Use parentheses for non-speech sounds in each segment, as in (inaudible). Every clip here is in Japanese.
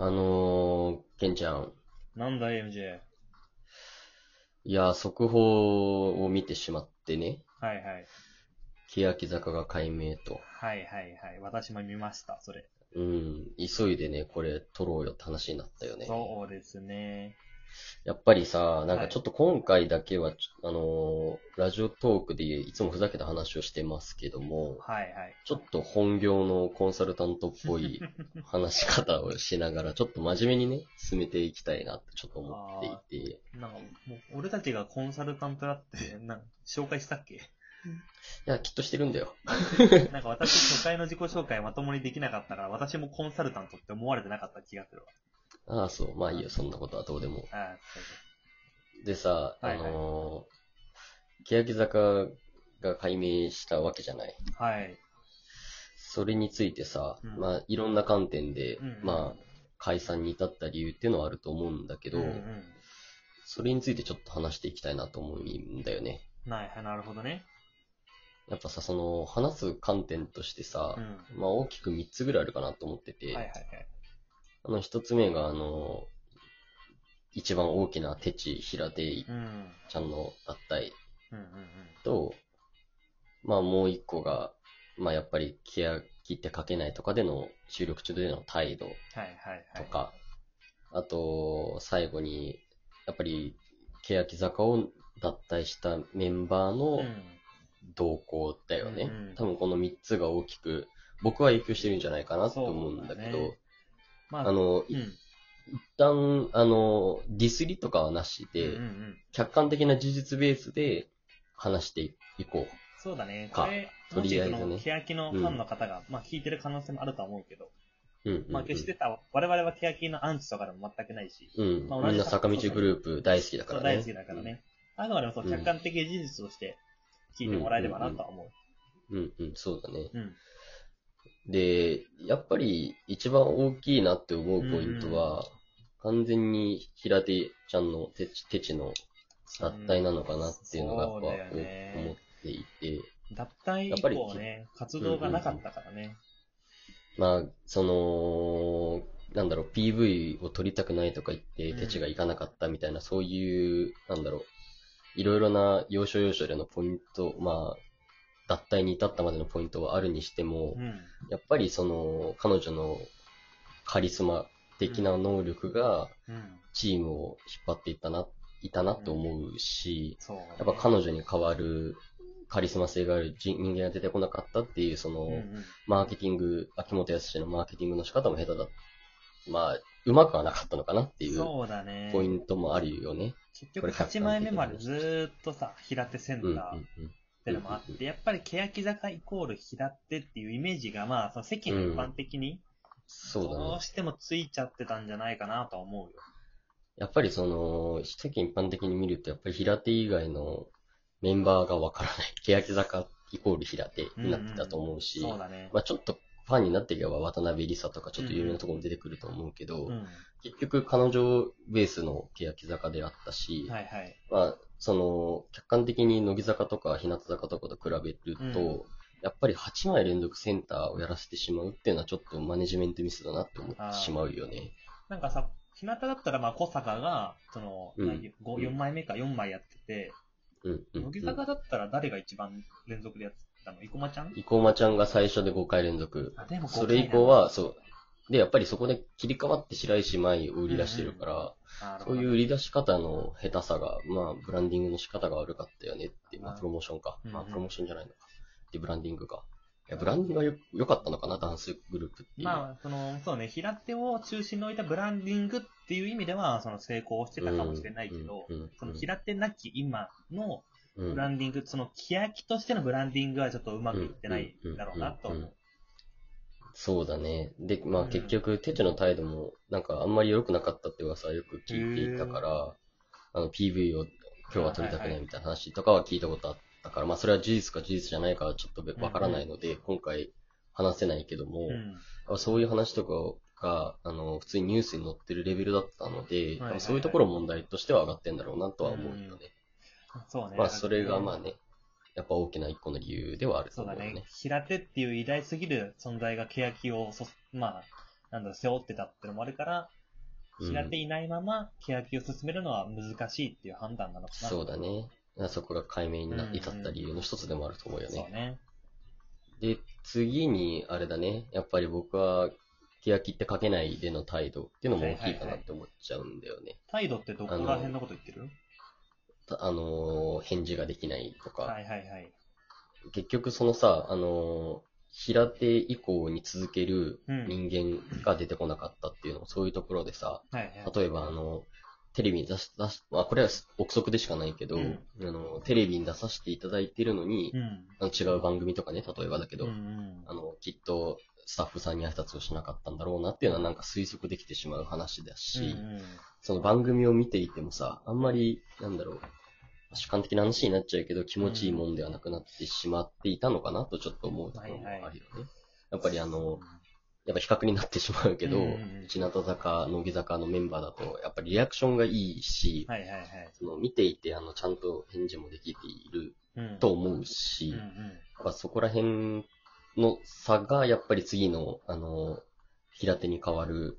あのー、ケンちゃん。なんだ MJ。いや、速報を見てしまってね。はいはい。欅坂が解明と。はいはいはい。私も見ました、それ。うん。急いでね、これ撮ろうよって話になったよね。そうですね。やっぱりさ、なんはい。かちょっと今回だけは、ちょあのーラジオトークでいつもふざけた話をしてますけども、はいはい。ちょっと本業のコンサルタントっぽい (laughs) 話し方をしながら、ちょっと真面目にね、進めていきたいなってちょっと思っていて、なんか、もう、俺たちがコンサルタントだって、(laughs) なん紹介したっけ？いや、きっとしてるんだよ。(laughs) なんか私、初回の自己紹介まともにできなかったから、私もコンサルタントって思われてなかった気がするああ、そう。まあいいよ、そんなことはどうでも。わ。あでさ、あのー、欅坂が解明したわけじゃない。はい。それについてさ、うんまあいろんな観点で、うんまあ解散に至った理由っていうのはあると思うんだけど、うんうん。それについてちょっと話していきたいなと思うんだよね。はいはい、なるほどね。やっぱさ、その話す観点としてさう、ん。まあ大きく3つぐらいあるかなと思ってて、はいはいはい。あの1つ目があの、一番大きなテチ、平手うん。ちゃんの脱退と、まあもう一個が、まあやっぱり欅って書けないとかでの収録中での態度。とか、あと、最後に、やっぱり欅坂を脱退したメンバーのうん。動向だよね。うんうん多分この三つが大きく、僕は影響してるんじゃないかなと思うんだけど、ねまあ、あの、いうん。一旦、あの、ディスりとかはなしで、うんうんうん。客観的な事実ベースで話していこう。そうだね。かこれ、とりあえずね欅のファンの方が、まあ聞いてる可能性もあるとは思うけど、うんうんうん、まあ決してた、我々は欅のアンチとかでも全くないし、うん。まあ同じみんな坂道グループ大好きだからね。大好きだからね。あくまでもそううん客観的事実として聞いてもらえればなとは思う。うんうん、そうだね。うん。で、やっぱり一番大きいなって思うポイントは、完全に平手ちゃんの手ち手ちの脱退なのかなっていうのがやっぱ思ね。っていて、脱退以やっぱり降ね、活動がなかったからね。まあ、その、なんだろう、PV を撮りたくないとか言って、うん。手ちが行かなかったみたいな、そういう、なんだろう、いろいろな要所要所でのポイント、まあ、脱退に至ったまでのポイントはあるにしても、うん。やっぱりその、彼女のカリスマ的な能力がうん。チームを引っ張っていったな、いたなと思うし、そう、ね。やっぱ彼女に代わるカリスマ性がある人人間が出てこなかったっていう、その、うんうん。マーケティング、秋元康のマーケティングの仕方も下手だ。まあ、うまくはなかったのかなっていうそうだね。ポイントもあるよね。結局これ客観的8枚目までずーっとさ、平手センうんうんターってのもあって、やっぱり欅坂イコール平手っていうイメージが、まあ、その世間一般的に、どう。してもついちゃってたんじゃないかなとは思うよ。やっぱりその、世間一般的に見ると、やっぱり平手以外のメンバーがわからない。(laughs) 欅坂イコール平手になってたと思うし、そうだね。まあちょっとファンになっていけば渡辺梨沙とかちょっと有名なところも出てくると思うけど、うん。結局彼女ベースの欅坂であったし、はいはい。まあ、その、客観的に乃木坂とか日向坂とかと比べると、うん。やっぱり8枚連続センターをやらせてしまうっていうのはちょっとマネジメントミスだなって思ってしまうよね。なんかさ、日向だったら、まあ、小坂が、その、うん。何五4枚目か4枚やってて、うんうん、乃木坂だったら誰が一番連続でやってたの？生駒ちゃん？生駒ちゃんが最初で5回連続。あ、でもそれ以降は、そう。で、やっぱりそこで切り替わって白石麻衣を売り出してるから、う、そういう売り出し方の下手さが、まあ、ブランディングの仕方が悪かったよねって、まあ、うんプロモーションか。うんまあ、プロモーションじゃないのか。で、ブランディングか。いや、ブランディングがよ良かったのかな、ダンスグループっていう。まあ、その、そうね、平手を中心に置いたブランディングっていう意味では、その成功してたかもしれないけど、うんうんうんその平手なき今のうんブランディング、その、欅としてのブランディングはちょっとうまくいってないだろうなと思う。そうだね。で、まあうん結局、テチの態度も、なんかあんまり良くなかったって噂はよく聞いていたから、あの PV を今日は撮りたくないみたいな話とかは聞いたことあったから、まあそれは事実か事実じゃないかはちょっとわからないので、今回話せないけども、うん。そういう話とかが、あの、普通にニュースに載ってるレベルだったので、はいはいそういうところ問題としては上がってんだろうなとは思うよね。そうね。まあそれがまあね、やっぱ大きな一個の理由ではあるとそうだね。ね。平手っていう偉大すぎる存在が欅をそ、まあ、なんだろう、背負ってたってのもあるから、うん平手いないまま、欅を進めるのは難しいっていう判断なのかな。そうだね。そこが解明になうんうん至った理由の一つでもあると思うよね。そうね。で、次に、あれだね。やっぱり僕は、欅って書けないでの態度っていうのも大きいかなって思っちゃうんだよね。態度ってどこら辺のこと言ってる？たあのー返事ができないとか、はいはいはい。結局そのさ、あのー平手以降に続けるうん人間が出てこなかったっていうのもそういうところでさ、はいはい。例えばあの、テレビに出し、出し、まあこれは憶測でしかないけど、うんあの、テレビに出させていただいてるのに、うん。あの違う番組とかね、例えばだけど、うんうんあの、きっとスタッフさんに挨拶をしなかったんだろうなっていうのはなんか推測できてしまう話だし、うんうんその番組を見ていてもさ、あんまり、なんだろう、主観的な話になっちゃうけど、気持ちいいもんではなくなってしまっていたのかなとちょっと思うところもあるよね。やっぱりあの、やっぱ比較になってしまうけど、日向坂、乃木坂のメンバーだと、やっぱりリアクションがいいし、はいはいはい。その見ていて、あの、ちゃんと返事もできているうん。と思うし、うんうん。やっぱそこら辺の差が、やっぱり次の、あの、平手に変わる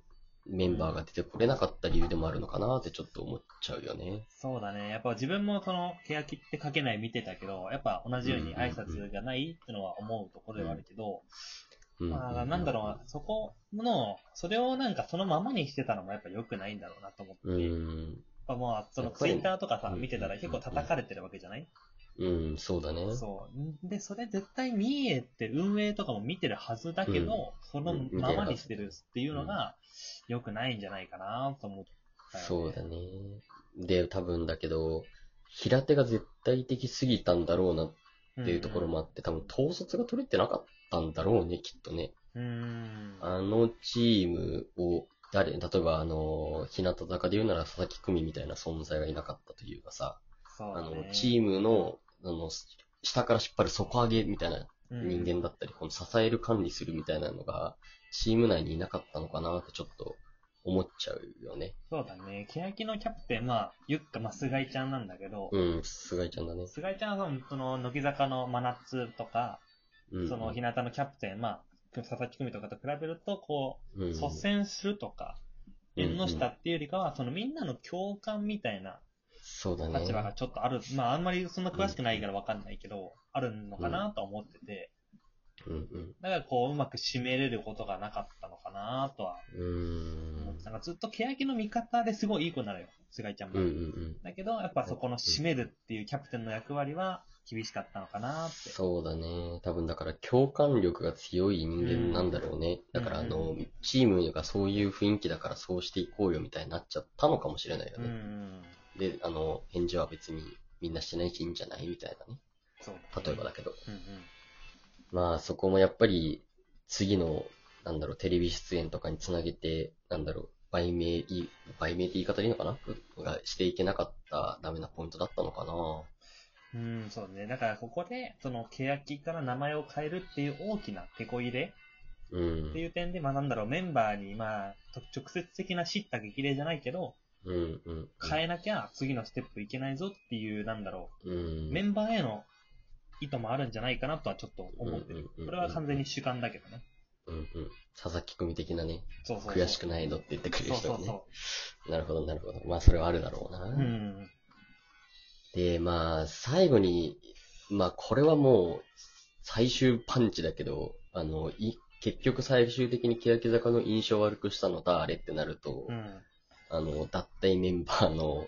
メンバーが出てこれなかった理由でもあるのかなってちょっと思っちゃうよね。そうだね。やっぱ自分もその、欅って書けない見てたけど、やっぱ同じように挨拶がないってのは思うところではあるけど、うんまあ、なんだろうな、そこの、それをなんかそのままにしてたのもやっぱ良くないんだろうなと思って。うやっん。ぱもう、そのツイッターとかさ、うん見てたら結構叩かれてるわけじゃない？うん、そうだね。そう。で、それ絶対見えて運営とかも見てるはずだけど、うんそのままにしてるっていうのが良くないんじゃないかなと思ったよね。そうだね。で、多分だけど、平手が絶対的すぎたんだろうなっていうところもあって、多分統率が取れてなかったんだろうね、きっとね。うん。うん。あのチームを、誰、例えばあの、日向坂で言うなら佐々木久美みたいな存在がいなかったというかさ、あそうだねの、チームの、あの、下から引っ張る底上げみたいな人間だったり、この支える管理するみたいなのが、チーム内にいなかったのかなってちょっと思っちゃうよね。そうだね。欅のキャプテン、まあ、ゆっか、まあ、菅井ちゃんなんだけど、うん、菅井ちゃんだね。菅井ちゃんは、その、乃木坂の真夏とか、うん。その、日向のキャプテン、まあ、佐々木久美とかと比べると、こう、うん、率先するとか、縁の下っていうよりかは、そのみんなの共感みたいなそうだね。立場がちょっとある、まああんまりそんな詳しくないからわかんないけど、あるのかなとは思ってて、うんうん。だからこううまく締めれることがなかったのかなとはうーん。なんかずっと欅の味方ですごいいい子なのよ、菅井ちゃんも。うんうんうん。だけど、やっぱそこの締めるっていうキャプテンの役割は厳しかったのかなって。そうだね。多分だから共感力が強い人間なんだろうね。だからあの、うんチームがそういう雰囲気だからそうしていこうよみたいになっちゃったのかもしれないようんうね。ん。で、あの、返事は別にみんなしてないしいいんじゃない？みたいなね。そう例えばだけど。うんうん。まあそこもやっぱり次の、なんだろう、テレビ出演とかにつなげて、なんだろう、売名いい、売名って言い方でいいのかな？がしていけなかったダメなポイントだったのかなうん、そうね。だからここで、その、欅から名前を変えるっていう大きな手こ入れうん。っていう点で、まあなんだろう、メンバーに、まあ、と直接的な叱咤激励じゃないけど、うん、うん。変えなきゃ次のステップいけないぞっていう、なんだろうメンバーへの意図もあるんじゃないかなとはちょっと思ってるこれは完全に主観だけどね。うんうん。佐々木組的なね、そうそう。悔しくないのって言ってくれる人はね。そうそうそなるほど、なるほど。まあ、それはあるだろうな。う。うん。で、まあ、最後に、まあ、これはもう、最終パンチだけど、あの、い、結局最終的に欅坂の印象を悪くしたの誰ってなると、うん。あの、脱退メンバーの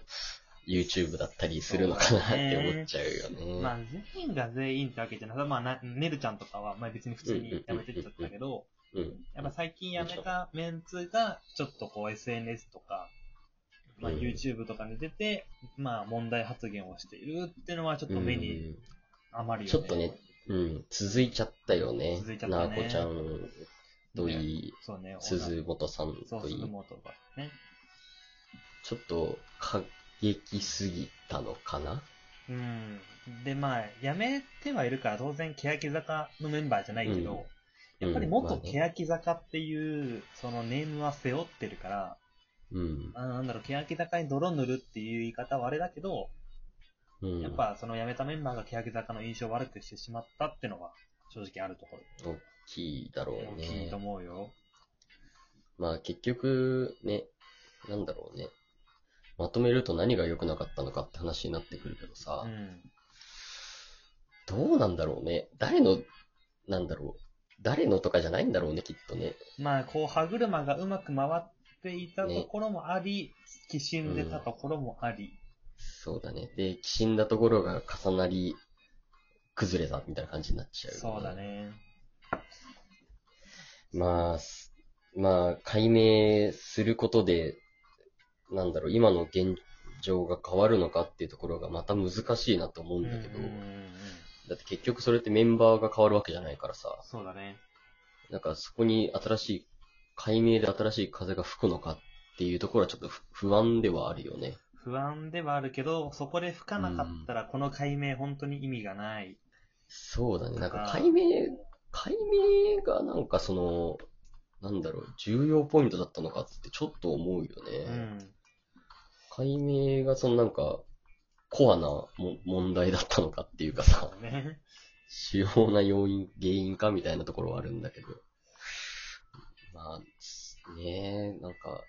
YouTube だったりするのかなって思っちゃうよね。まあ、全員が全員ってわけじゃない。まあな、ねるちゃんとかは、まあ別に普通に辞めてっちゃったけど、うん。やっぱ最近辞めたメンツが、ちょっとこう SNS とか、まあうん YouTube とかに出て、まあ問題発言をしているっていうのはちょっと目に余るよね。ちょっとね、うん、続いちゃったよね。続いちゃったねなあこちゃんといい、そうね。鈴本さんといい鈴、本がね。ちょっと過激すぎたのかな？うん。で、まあ、辞めてはいるから当然、欅坂のメンバーじゃないけど、うんやっぱりうん元まあね欅坂っていう、そのネームは背負ってるから、うん。あなんだろう、欅坂に泥塗るっていう言い方はあれだけど、うん。やっぱその辞めたメンバーが欅坂の印象を悪くしてしまったってのは正直あるところ。大きいだろう大きいとね。思うよ。まあ結局、ね、なんだろうね。まとめると何が良くなかったのかって話になってくるけどさ、うん。どうなんだろうね。誰の、なんだろう。誰のとかじゃないんだろうね、きっとね。まあ、こう、歯車がうまく回っていたところもあり、きしんでたところもあり。そうだね。で、きしんだところが重なり、崩れたみたいな感じになっちゃう、そうだ。ね。まあ、すまあ、解明することで、なんだろう、今の現状が変わるのかっていうところがまた難しいなと思うんだけど、だって結局それってメンバーが変わるわけじゃないからさ、そうだね。なんかそこに新しい、解明で新しい風が吹くのかっていうところはちょっと不不安ではあるよね。不安ではあるけど、そこで吹かなかったら、この解明本当に意味がない。そうだね。なんか解明、解明がなんかその、なんだろう、重要ポイントだったのかってちょっと思うよね。うん。解明がそのなんか、コアなも問題だったのかっていうかさね。主要な要因、原因かみたいなところはあるんだけど。まあ、ねえ、なんか、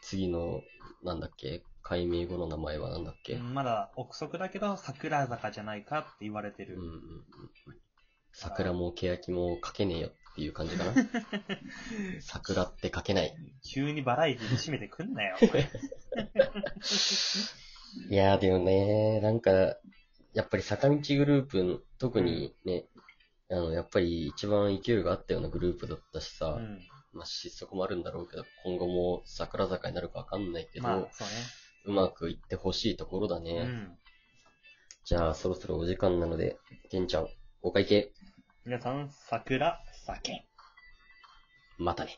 次の、なんだっけ、解明後の名前はなんだっけ、まだ憶測だけど、桜坂じゃないかって言われてる。うんうんうん桜も欅も書けねえよっていう感じかな。(laughs) 桜って書けない。急にバラエティに締めてくんなよ。お前 (laughs) いやーでもね、なんか、やっぱり坂道グループ、特にね、あの、やっぱり一番勢いがあったようなグループだったしさ、うん。まあ失速もあるんだろうけど、今後も桜坂になるかわかんないけど、まあ、そううまくいってほしいところだね。ね。うん。じゃあそろそろお時間なので、ケンちゃん、お会計、皆さん、桜、酒。またね。